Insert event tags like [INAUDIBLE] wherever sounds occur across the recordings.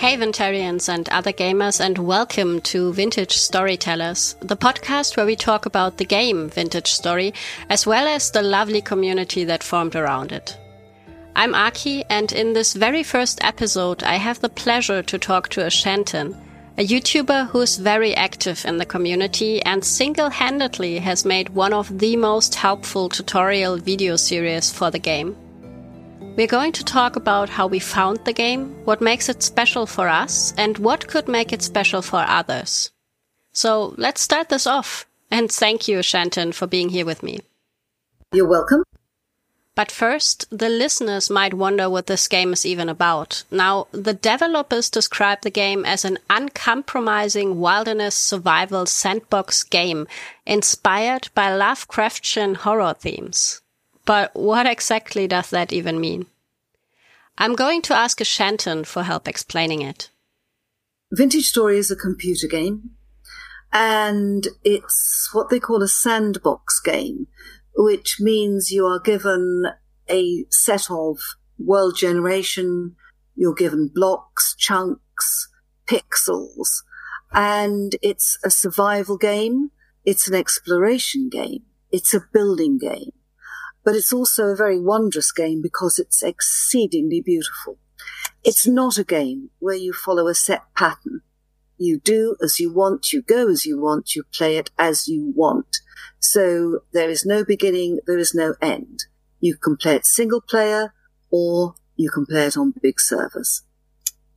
Hey, Vintarians and other gamers, and welcome to Vintage Storytellers, the podcast where we talk about the game Vintage Story, as well as the lovely community that formed around it. I'm Aki, and in this very first episode, I have the pleasure to talk to Ashantin, a YouTuber who is very active in the community and single handedly has made one of the most helpful tutorial video series for the game. We're going to talk about how we found the game, what makes it special for us, and what could make it special for others. So let's start this off. And thank you, Shantin, for being here with me. You're welcome. But first, the listeners might wonder what this game is even about. Now, the developers describe the game as an uncompromising wilderness survival sandbox game inspired by Lovecraftian horror themes. But what exactly does that even mean? I'm going to ask Ashantin for help explaining it. Vintage Story is a computer game, and it's what they call a sandbox game, which means you are given a set of world generation, you're given blocks, chunks, pixels, and it's a survival game, it's an exploration game, it's a building game but it's also a very wondrous game because it's exceedingly beautiful. It's not a game where you follow a set pattern. You do as you want, you go as you want, you play it as you want. So there is no beginning, there is no end. You can play it single player or you can play it on big servers.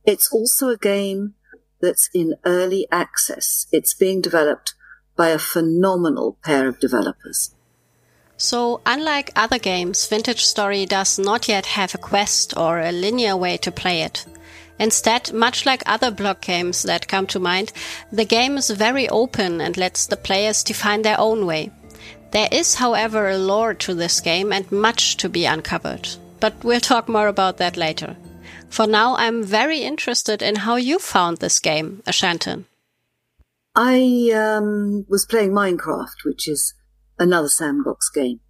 It's also a game that's in early access. It's being developed by a phenomenal pair of developers. So, unlike other games, Vintage Story does not yet have a quest or a linear way to play it. Instead, much like other block games that come to mind, the game is very open and lets the players define their own way. There is, however, a lore to this game and much to be uncovered. But we'll talk more about that later. For now, I'm very interested in how you found this game, Ashantin. I um, was playing Minecraft, which is another sandbox game.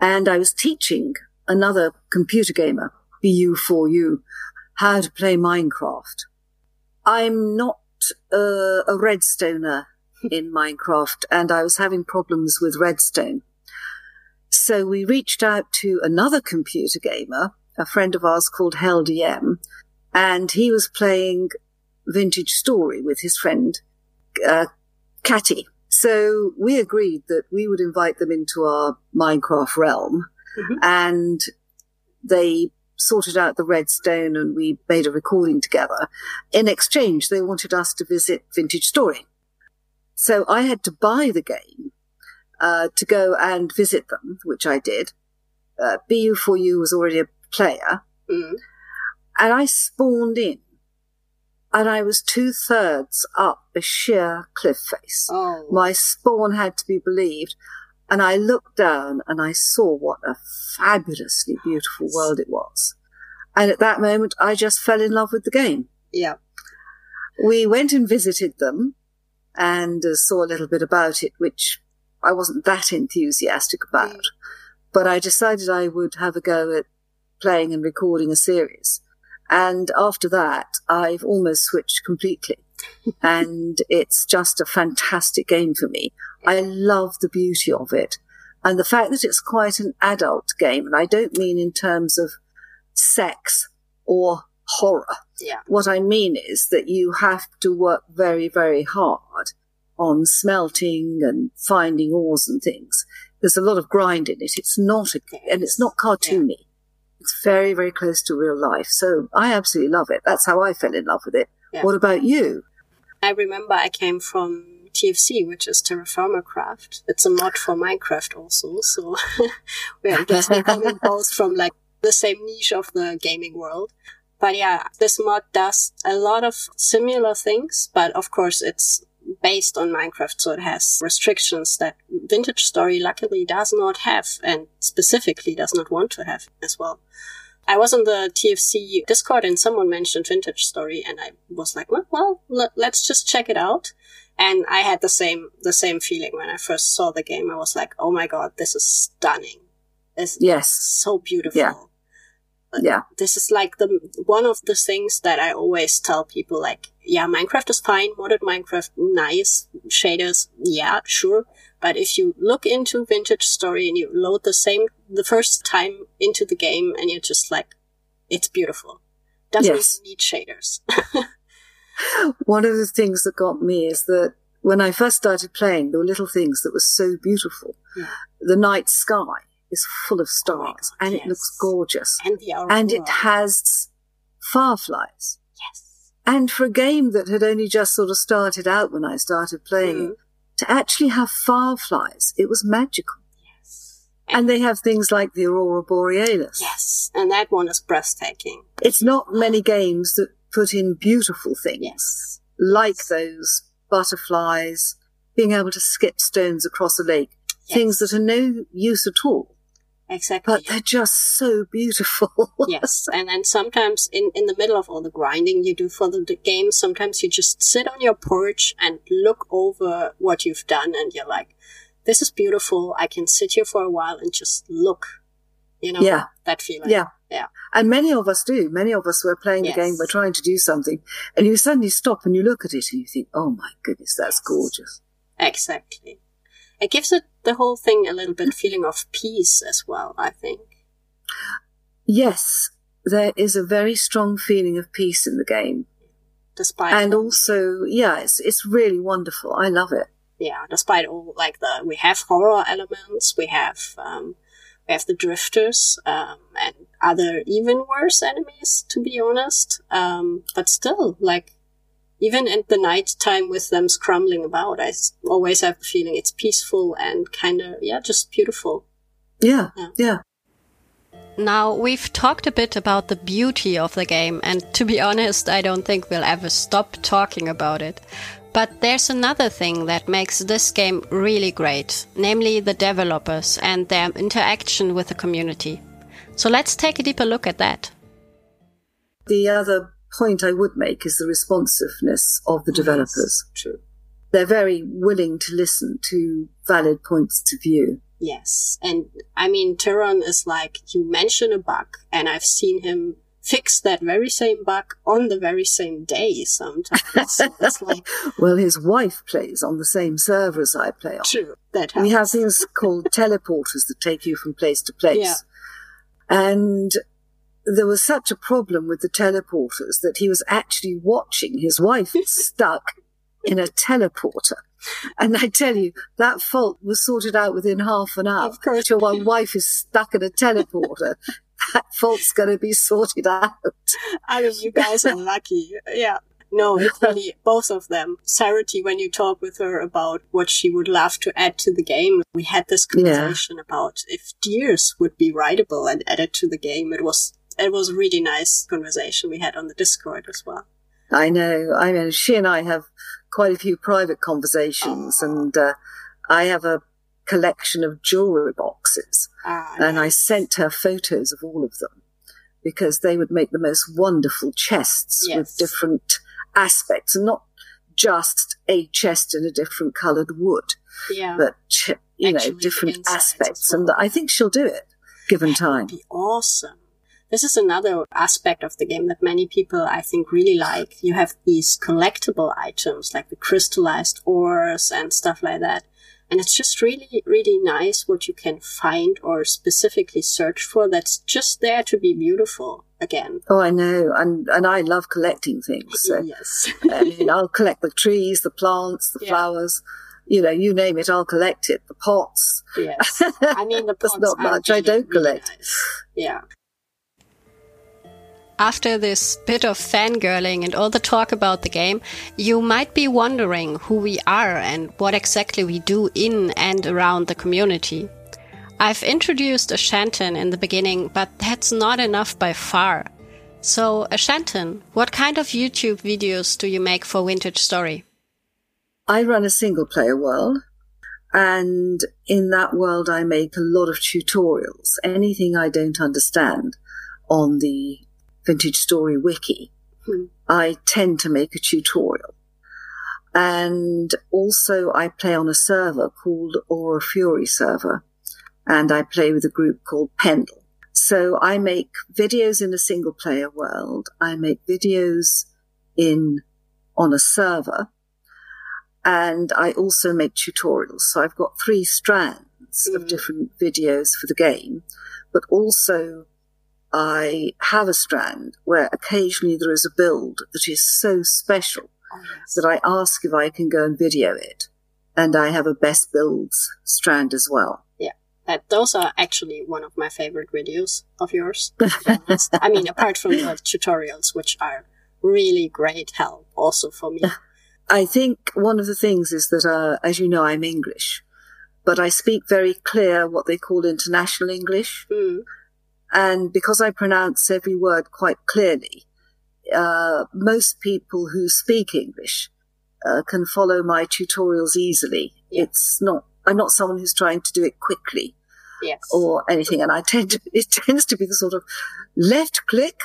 And I was teaching another computer gamer, BU4U, how to play Minecraft. I'm not uh, a redstoner in Minecraft and I was having problems with redstone. So we reached out to another computer gamer, a friend of ours called HellDM, and he was playing Vintage Story with his friend, uh, Catty. So we agreed that we would invite them into our Minecraft realm mm-hmm. and they sorted out the redstone and we made a recording together. In exchange, they wanted us to visit Vintage Story. So I had to buy the game uh, to go and visit them, which I did. Uh, BU4U was already a player. Mm. And I spawned in and I was two thirds up a sheer cliff face. Oh. My spawn had to be believed. And I looked down and I saw what a fabulously beautiful world it was. And at that moment, I just fell in love with the game. Yeah. We went and visited them and uh, saw a little bit about it, which I wasn't that enthusiastic about. But I decided I would have a go at playing and recording a series. And after that, I've almost switched completely. [LAUGHS] and it's just a fantastic game for me. I love the beauty of it. And the fact that it's quite an adult game, and I don't mean in terms of sex or horror. Yeah. What I mean is that you have to work very, very hard on smelting and finding ores and things. There's a lot of grind in it. It's not a, and it's not cartoony. It's very, very close to real life. So I absolutely love it. That's how I fell in love with it. Yeah. What about you? I remember I came from TFC, which is Terra Firmacraft. It's a mod for Minecraft also. So we're coming both from like the same niche of the gaming world. But yeah, this mod does a lot of similar things, but of course it's based on Minecraft, so it has restrictions that Vintage Story luckily does not have and specifically does not want to have as well. I was on the TFC Discord and someone mentioned Vintage Story and I was like, well, well let's just check it out. And I had the same, the same feeling when I first saw the game. I was like, oh my God, this is stunning. This yes. so beautiful. Yeah. Yeah. this is like the one of the things that I always tell people like, yeah, Minecraft is fine, modded Minecraft, nice, shaders, yeah, sure. But if you look into Vintage Story and you load the same, the first time into the game and you're just like, it's beautiful. Doesn't Yes. need shaders. [LAUGHS] One of the things that got me is that when I first started playing, there were little things that were so beautiful. Yeah. The night sky is full of stars God, and it looks gorgeous. and the. And it has fireflies. yes. And for a game that had only just sort of started out when I started playing Mm. it, to actually have fireflies, it was magical. Yes. And they have things like the Aurora Borealis. Yes. And that one is breathtaking. It's not many games that put in beautiful things Yes. like those butterflies, being able to skip stones across a lake, things that are no use at all, Exactly. but they're just so beautiful. [LAUGHS] yes, and then sometimes in, in the middle of all the grinding you do for the, the game, sometimes you just sit on your porch and look over what you've done, and you're like, "This is beautiful. I can sit here for a while and just look." You know, Yeah. that feeling. Yeah. yeah, And many of us do. Many of us were playing Yes. the game, we're trying to do something, and you suddenly stop and you look at it and you think, oh my goodness, that's Yes. gorgeous. exactly. It gives it the whole thing a little bit feeling of peace as well. I think. Yes, there is a very strong feeling of peace in the game. Despite And all- also, yeah, it's, it's really wonderful. I love it. yeah, despite all like the we have horror elements, we have um, we have the drifters um, and other even worse enemies, to be honest. Um, but still, like even at the night time with them scrambling about, I always have the feeling it's peaceful and kind of yeah, just beautiful. Yeah, Yeah. yeah. Now, we've talked a bit about the beauty of the game, and to be honest, I don't think we'll ever stop talking about it. But there's another thing that makes this game really great, namely the developers and their interaction with the community. So let's take a deeper look at that. The other point I would make is the responsiveness of the developers. True. They're very willing to listen to valid points of view. Yes. And I mean, Tyron is like, you mention a bug, and I've seen him fix that very same bug on the very same day sometimes. [LAUGHS] like, Well, his wife plays on the same server as I play on. true. That We have happens. things called [LAUGHS] teleporters that take you from place to place. Yeah. And there was such a problem with the teleporters that he was actually watching his wife [LAUGHS] stuck in a teleporter. And I tell you, that fault was sorted out within half an hour. Of course. Your one wife is stuck in a teleporter. [LAUGHS] that fault's going to be sorted out. I mean, you guys are lucky. Yeah. No, [LAUGHS] it's really both of them. Saraty, when you talk with her about what she would love to add to the game, we had this conversation about if deers would be rideable and added to the game. It was it was a really nice conversation we had on the Discord as well. I know. I know. She and I have quite a few private conversations, and uh, I have a collection of jewelry boxes, Ah, and I sent her photos of all of them because they would make the most wonderful chests Yes. with different aspects, and not just a chest in a different coloured wood, yeah. but you know Actually, the different aspects. well. And I think she'll do it given That time. be awesome. This is another aspect of the game that many people, I think, really like. You have these collectible items like the crystallized ores and stuff like that. And it's just really, really nice what you can find or specifically search for that's just there to be beautiful again. Oh, I know, and and I love collecting things. So Yes. [LAUGHS] I mean, I'll collect the trees, the plants, the Yeah. flowers. You know, you name it, I'll collect it. The pots. yes. I mean, the [LAUGHS] There's pots not are much I don't really collect. nice. Yeah. After this bit of fangirling and all the talk about the game, you might be wondering who we are and what exactly we do in and around the community. I've introduced Ashantin in the beginning, but that's not enough by far. So, Ashantin, what kind of YouTube videos do you make for Vintage Story? I run a single player world, and in that world, I make a lot of tutorials. Anything I don't understand on the Vintage Story wiki, Hmm. I tend to make a tutorial. And also, I play on a server called Aura Fury server, and I play with a group called Pendle. So I make videos in a single player world. I make videos in on a server and I also make tutorials. So I've got three strands mm. of different videos for the game, but also I have a strand where occasionally there is a build that is so special oh, that I ask if I can go and video it. And I have a best builds strand as well. Yeah. That, those are actually one of my favorite videos of yours. [LAUGHS] I mean, apart from the tutorials, which are really great help also for me. I think one of the things is that, uh, as you know, I'm English, but I speak very clear what they call international English. Mm. And because I pronounce every word quite clearly, uh, most people who speak English uh, can follow my tutorials easily. Yeah. It's not, I'm not someone who's trying to do it quickly. Yes. Or anything. And I tend to, [LAUGHS] it tends to be the sort of left click,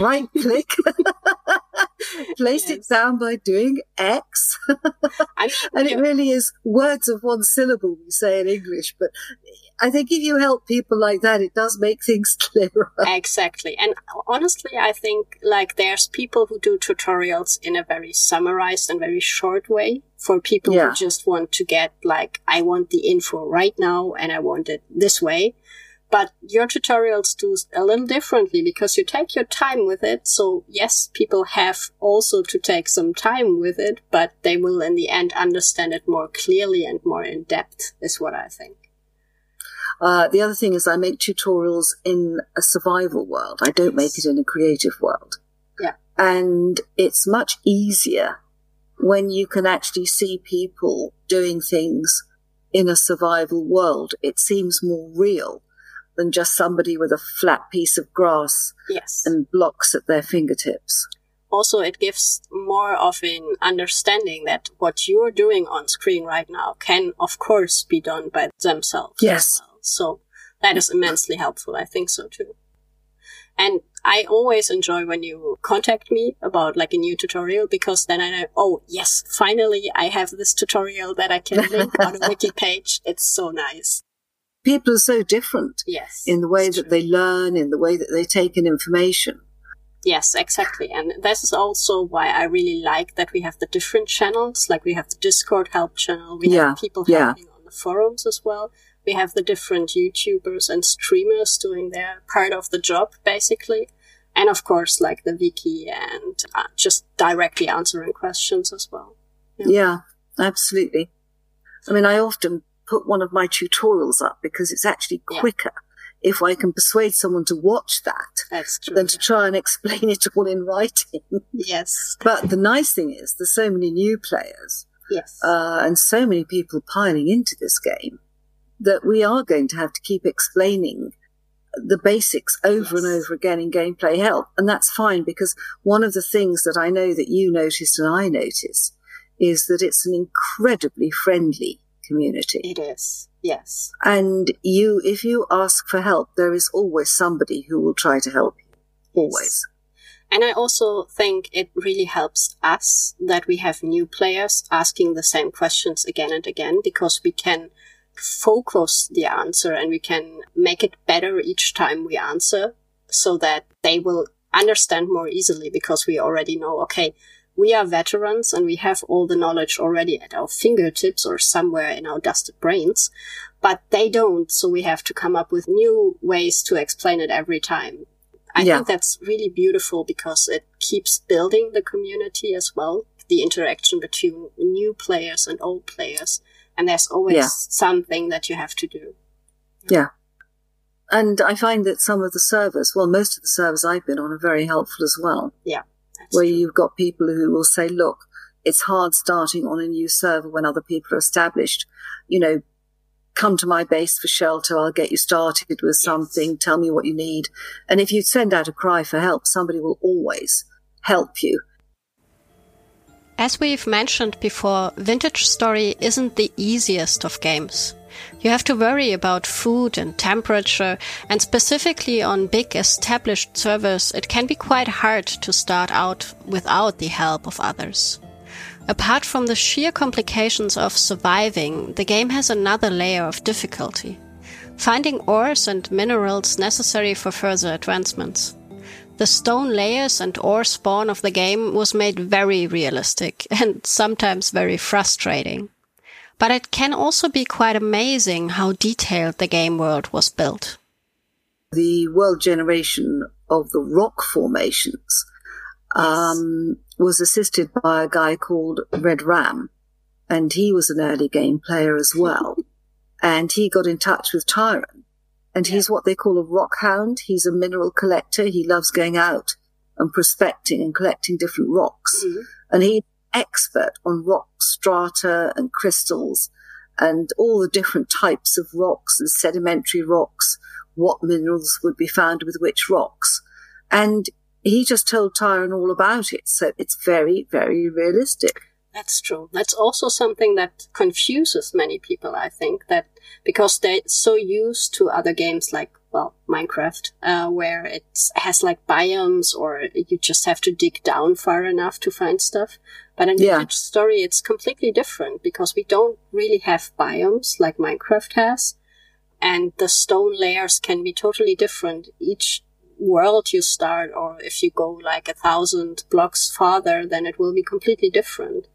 right click, [LAUGHS] [LAUGHS] place yes. it down by doing X. I mean, [LAUGHS] and it really is words of one syllable we say in English, but I think if you help people like that, it does make things [LAUGHS] clearer. Exactly. And honestly, I think like there's people who do tutorials in a very summarized and very short way for people yeah. who just want to get like, I want the info right now and I want it this way. But your tutorials do a little differently because you take your time with it. So yes, people have also to take some time with it, but they will in the end understand it more clearly and more in depth is what I think. Uh, the other thing is I make tutorials in a survival world. I don't make it in a creative world. Yeah. And it's much easier when you can actually see people doing things in a survival world. It seems more real than just somebody with a flat piece of grass yes. and blocks at their fingertips. Also, it gives more of an understanding that what you're doing on screen right now can, of course, be done by themselves. Yes. Well. So that is immensely helpful. I think so too. And I always enjoy when you contact me about like a new tutorial because then I know, oh yes, finally I have this tutorial that I can link on a [LAUGHS] wiki page. It's so nice people are so different. Yes. In the way that they learn, in the way that they take in information. Yes, exactly. And this is also why I really like that we have the different channels. Like we have the Discord help channel. We yeah. have people helping on the forums as well. We have the different YouTubers and streamers doing their part of the job, basically. And of course, like the wiki and uh, just directly answering questions as well. Yeah. yeah, absolutely. I mean, I often put one of my tutorials up because it's actually quicker yeah. if I can persuade someone to watch that than to try and explain [LAUGHS] it all in writing. Yes. but the nice thing is there's so many new players. Yes. Uh, and so many people piling into this game that we are going to have to keep explaining the basics over yes. and over again in gameplay help. And that's fine because one of the things that I know that you noticed and I notice is that it's an incredibly friendly community. It is, yes. And you, if you ask for help, there is always somebody who will try to help you. Always. Yes. And I also think it really helps us that we have new players asking the same questions again and again because we can focus the answer and we can make it better each time we answer so that they will understand more easily because we already know, okay, we are veterans and we have all the knowledge already at our fingertips or somewhere in our dusted brains, but they don't. So we have to come up with new ways to explain it every time. I yeah. think that's really beautiful because it keeps building the community as well. The interaction between new players and old players. And there's always yeah. something that you have to do. Yeah. And I find that some of the servers, well, most of the servers I've been on are very helpful as well. Yeah where you've got people who will say, look, it's hard starting on a new server when other people are established. You know, come to my base for shelter. I'll get you started with something. Yes. Tell me what you need. And if you send out a cry for help, somebody will always help you. As we've mentioned before, Vintage Story isn't the easiest of games. You have to worry about food and temperature, and specifically on big established servers, it can be quite hard to start out without the help of others. Apart from the sheer complications of surviving, the game has another layer of difficulty. finding ores and minerals necessary for further advancements. The stone layers and ore spawn of the game was made very realistic [LAUGHS] and sometimes very frustrating. But it can also be quite amazing how detailed the game world was built. The world generation of the rock formations um, was assisted by a guy called Red Ram, and he was an early game player as well. [LAUGHS] and he got in touch with Tyron, and he's what they call a rock hound. He's a mineral collector. He loves going out and prospecting and collecting different rocks, mm-hmm. and he's expert on rock strata and crystals and all the different types of rocks and sedimentary rocks, what minerals would be found with which rocks. And he just told Tyron all about it. So it's very, very realistic. That's true. That's also something that confuses many people, I think, that because they're so used to other games like, well, Minecraft, uh, where it has like biomes or you just have to dig down far enough to find stuff. But in yeah. story, it's completely different because we don't really have biomes like Minecraft has. And the stone layers can be totally different. Each world you start, or if you go like a thousand blocks farther, then it will be completely different.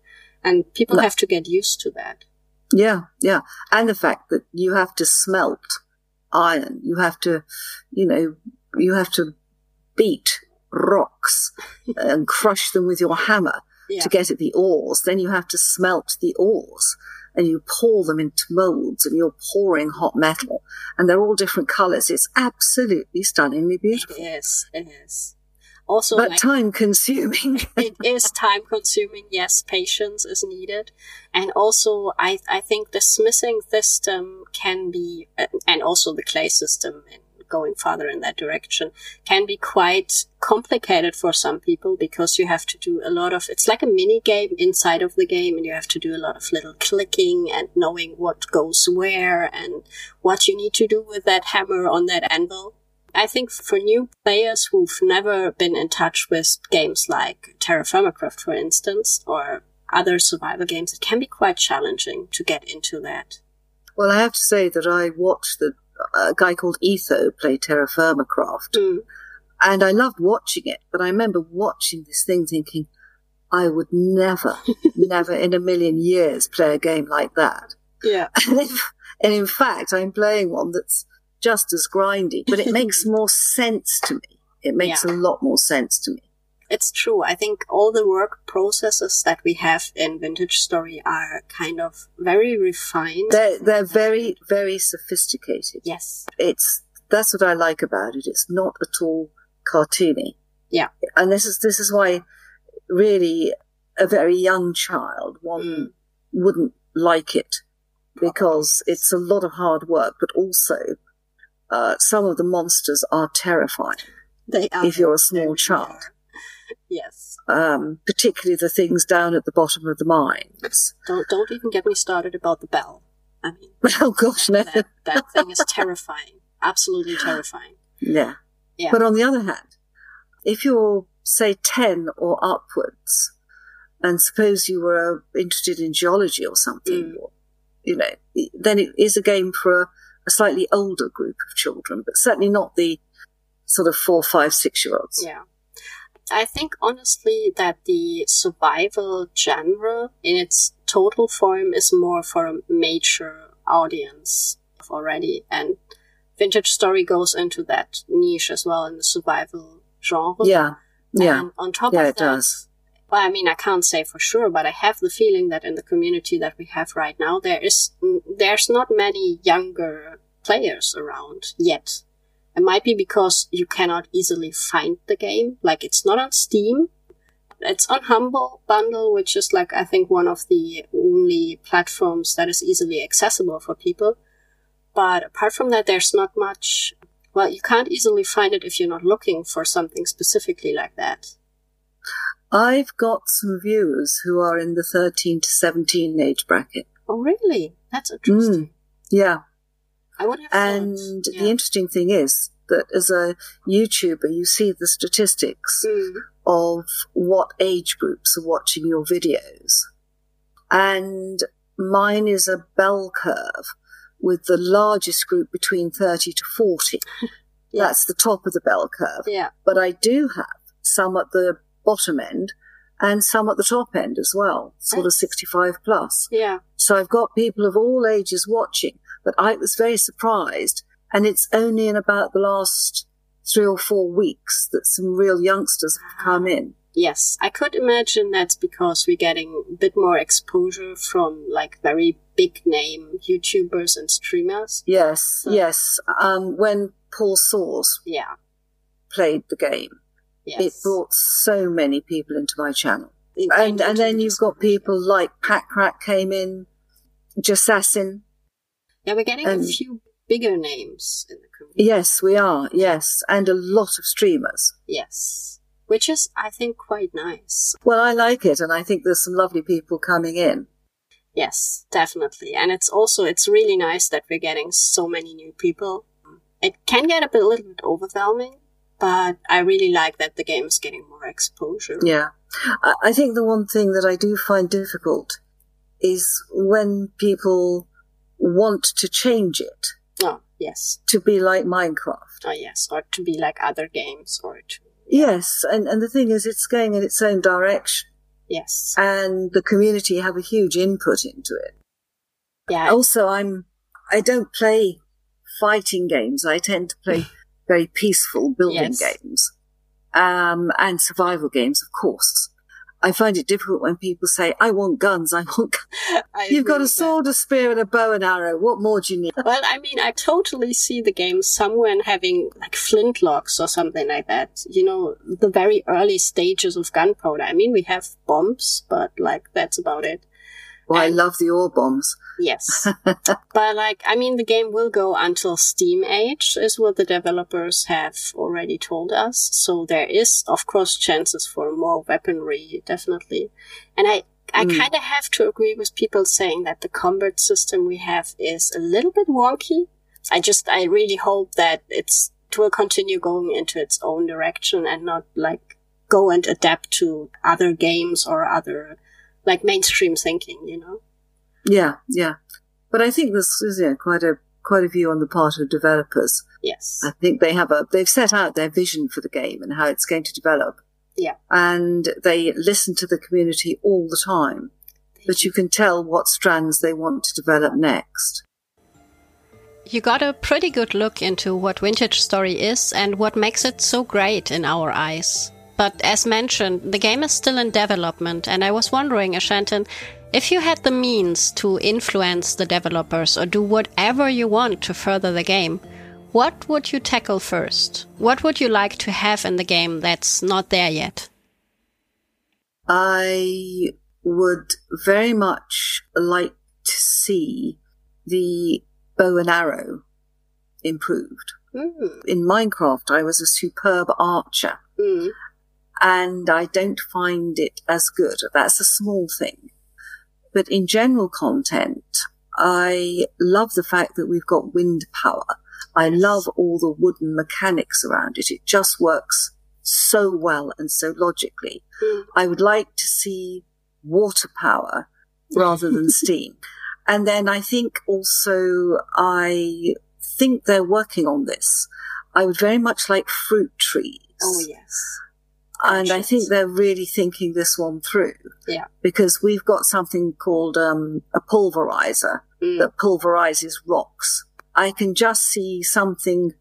And people have to get used to that. Yeah, yeah. And the fact that you have to smelt iron, you have to, you know, you have to beat rocks [LAUGHS] and crush them with your hammer yeah. to get at the ores. Then you have to smelt the ores and you pour them into molds and you're pouring hot metal and they're all different colors. It's absolutely stunningly beautiful. It is. It is. Also, but like, time consuming. [LAUGHS] it is time consuming. Yes, patience is needed. And also, I, I think the smithing system can be, uh, and also the clay system and going farther in that direction can be quite complicated for some people because you have to do a lot of it's like a mini game inside of the game and you have to do a lot of little clicking and knowing what goes where and what you need to do with that hammer on that anvil I think for new players who've never been in touch with games like Terra Firmacraft, for instance, or other survival games, it can be quite challenging to get into that. Well, I have to say that I watched the a guy called Etho play Terra Firmacraft. Mm. And I loved watching it, but I remember watching this thing thinking, I would never, [LAUGHS] never in a million years play a game like that. Yeah. And, [LAUGHS] if, and in fact, I'm playing one that's just as grindy, but it makes [LAUGHS] more sense to me. It makes yeah. a lot more sense to me. It's true. I think all the work processes that we have in Vintage Story are kind of very refined. They're, they're very, very sophisticated. Yes. It's, that's what I like about it. It's not at all cartoony. Yeah. And this is, this is why really a very young child, one mm. wouldn't like it because it's a lot of hard work, but also uh, some of the monsters are terrifying. They are. If you're a small child. Yes. Um, particularly the things down at the bottom of the mines. Don't don't even get me started about the bell. I mean, [LAUGHS] oh gosh, no. That, that thing is terrifying. Absolutely terrifying. Yeah. Yeah. But on the other hand, if you're say ten or upwards, and suppose you were interested in geology or something, mm. you know, then it is a game for a, a slightly older group of children, but certainly not the sort of four, five, six year olds. Yeah. I think honestly that the survival genre in its total form is more for a mature audience already. And Vintage Story goes into that niche as well in the survival genre. Yeah. Yeah. And on top yeah, of it that, does. Well, I mean, I can't say for sure, but I have the feeling that in the community that we have right now, there is, mm, there's not many younger players around yet. It might be because you cannot easily find the game. Like it's not on Steam. It's on Humble Bundle, which is like, I think one of the only platforms that is easily accessible for people. But apart from that, there's not much. Well, you can't easily find it if you're not looking for something specifically like that. I've got some viewers who are in the 13 to 17 age bracket. Oh, really? That's interesting. Mm, yeah. I would have And yeah. the interesting thing is that as a YouTuber, you see the statistics mm. of what age groups are watching your videos. And mine is a bell curve with the largest group between 30 to 40. [LAUGHS] yeah. That's the top of the bell curve. Yeah. But I do have some at the bottom end and some at the top end as well, sort of 65 plus. Yeah. So I've got people of all ages watching, but I was very surprised. And it's only in about the last three or four weeks that some real youngsters have come in. Yes, I could imagine that's because we're getting a bit more exposure from like very big name YouTubers and streamers. Yes, so. yes. Um, when Paul Soares yeah. played the game, yes. it brought so many people into my channel. and and then you've got people like Pakratt came in, Jessassin. Yeah, we're getting a few bigger names in the community. Yes, we are. Yes, and a lot of streamers. Yes which is, I think, quite nice. Well, I like it, and I think there's some lovely people coming in. Yes, definitely. And it's also, it's really nice that we're getting so many new people. It can get a, bit, a little bit overwhelming, but I really like that the game is getting more exposure. Yeah. I think the one thing that I do find difficult is when people want to change it. Oh, yes. To be like Minecraft. Oh, yes. Or to be like other games or to Yes, and, and the thing is, it's going in its own direction. Yes. And the community have a huge input into it. Yeah. Also, I'm, I don't play fighting games. I tend to play [LAUGHS] very peaceful building yes. games. Um, and survival games, of course. I find it difficult when people say, I want guns, I want [LAUGHS] I You've got a sword, a spear, and a bow and arrow. What more do you need? [LAUGHS] Well, I mean, I totally see the game somewhere having like flintlocks or something like that. You know, the very early stages of gunpowder. I mean, we have bombs, but like, that's about it. Well, I love the ore bombs. Yes. [LAUGHS] but like, I mean, the game will go until Steam Age is what the developers have already told us. So there is, of course, chances for more weaponry, definitely. And I, I mm. kind of have to agree with people saying that the combat system we have is a little bit wonky. I just, I really hope that it's, it will continue going into its own direction and not like go and adapt to other games or other like mainstream thinking, you know? Yeah, yeah. But I think this is yeah, quite a quite a view on the part of developers. Yes. I think they have a they've set out their vision for the game and how it's going to develop. Yeah. And they listen to the community all the time. But you can tell what strands they want to develop next. You got a pretty good look into what Vintage Story is and what makes it so great in our eyes. But as mentioned, the game is still in development, and I was wondering, Ashantin, if you had the means to influence the developers or do whatever you want to further the game, what would you tackle first? What would you like to have in the game that's not there yet? I would very much like to see the bow and arrow improved. Mm. In Minecraft, I was a superb archer. Mm and I don't find it as good. That's a small thing. But in general content, I love the fact that we've got wind power. I love all the wooden mechanics around it. It just works so well and so logically. Mm. I would like to see water power [LAUGHS] rather than steam. And then I think also I think they're working on this. I would very much like fruit trees. Oh, yes. And I think they're really thinking this one through. Yeah. Because we've got something called um, a pulverizer mm. that pulverizes rocks. I can just see something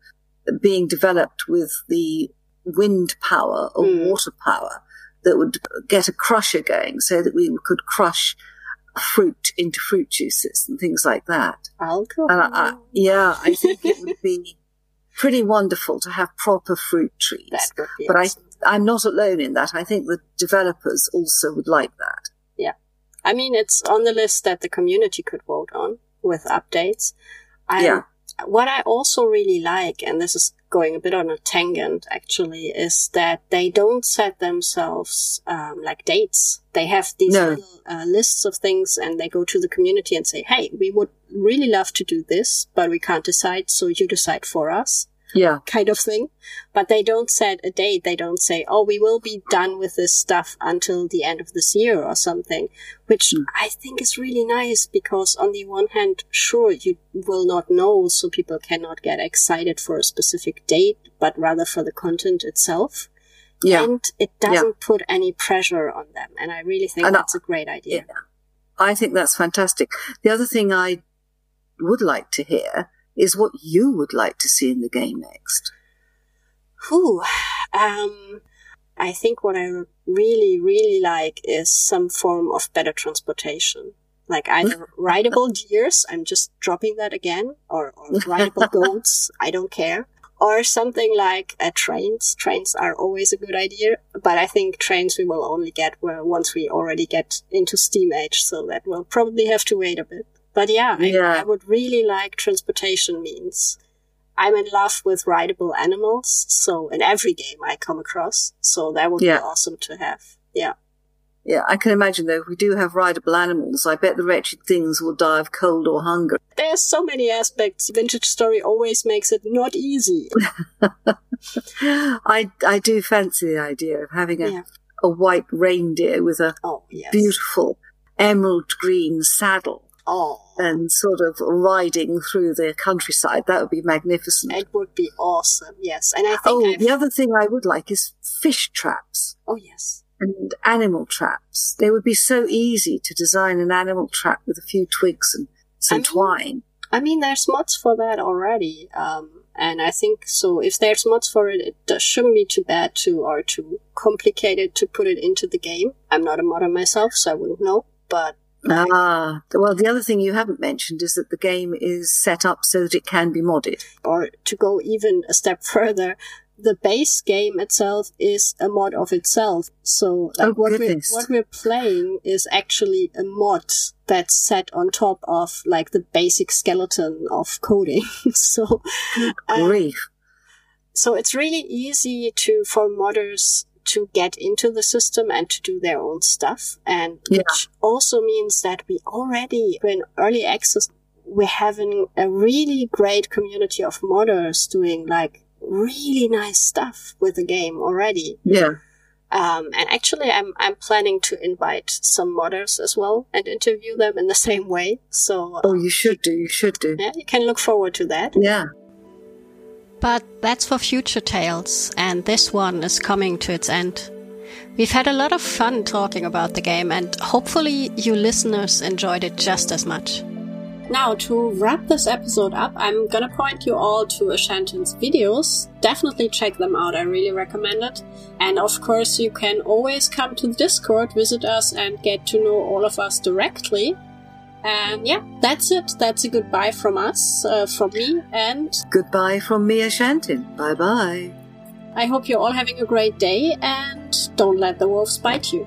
being developed with the wind power or mm. water power that would get a crusher going so that we could crush fruit into fruit juices and things like that. Alcohol. I, I, yeah, I think it would be [LAUGHS] pretty wonderful to have proper fruit trees. but. I I'm not alone in that. I think the developers also would like that. Yeah. I mean, it's on the list that the community could vote on with updates. I, yeah. What I also really like, and this is going a bit on a tangent actually, is that they don't set themselves um, like dates. They have these no. little uh, lists of things and they go to the community and say, hey, we would really love to do this, but we can't decide, so you decide for us. Yeah. kind of thing. But they don't set a date. They don't say, oh, we will be done with this stuff until the end of this year or something, which mm. I think is really nice because on the one hand, sure, you will not know, so people cannot get excited for a specific date, but rather for the content itself. Yeah. And it doesn't yeah. put any pressure on them. And I really think and that's I, a great idea. Yeah. I think that's fantastic. The other thing I would like to hear is what you would like to see in the game next. Whew. Um, I think what I really, really like is some form of better transportation. Like either [LAUGHS] rideable deers, I'm just dropping that again, or, or rideable [LAUGHS] goats, I don't care. Or something like uh, trains. Trains are always a good idea, but I think trains we will only get once we already get into Steam Age, so that will probably have to wait a bit. But yeah, yeah. I, I, would really like transportation means. I'm in love with rideable animals, so in every game I come across, so that would yeah. be awesome to have. Yeah. Yeah, I can imagine though, if we do have rideable animals, I bet the wretched things will die of cold or hunger. [LAUGHS] There's so many aspects. Vintage Story always makes it not easy. [LAUGHS] I, I do fancy the idea of having a, yeah. a white reindeer with a oh, yes. beautiful emerald green saddle Oh. And sort of riding through the countryside. That would be magnificent. It would be awesome, yes. And I think. Oh, I've... the other thing I would like is fish traps. Oh, yes. And animal traps. They would be so easy to design an animal trap with a few twigs and some I mean, twine. I mean, there's mods for that already. Um, and I think so. If there's mods for it, it shouldn't be too bad to or too complicated to put it into the game. I'm not a modder myself, so I wouldn't know. But Ah, well, the other thing you haven't mentioned is that the game is set up so that it can be modded. Or to go even a step [LAUGHS] further, the base game itself is a mod of itself. So like, oh, what, we're, what we're playing is actually a mod that's set on top of like the basic skeleton of coding. [LAUGHS] so, um. So it's really easy to, for modders to get into the system and to do their own stuff. And yeah. which also means that we already, in early access, we're having a really great community of modders doing like really nice stuff with the game already. Yeah. Um, and actually, I'm I'm planning to invite some modders as well and interview them in the [LAUGHS] same way. So, oh, you should do. You should do. Yeah, you can look forward to that. Yeah. But that's for future tales, and this one is coming to its end. We've had a lot of fun talking about the game, and hopefully, you listeners enjoyed it just as much. Now, to wrap this episode up, I'm gonna point you all to Ashantin's videos. Definitely check them out, I really recommend it. And of course, you can always come to the Discord, visit us, and get to know all of us directly. And yeah, that's it. That's a goodbye from us, uh, from me, and goodbye from me, Ashantin. Bye bye. I hope you're all having a great day and don't let the wolves bite you.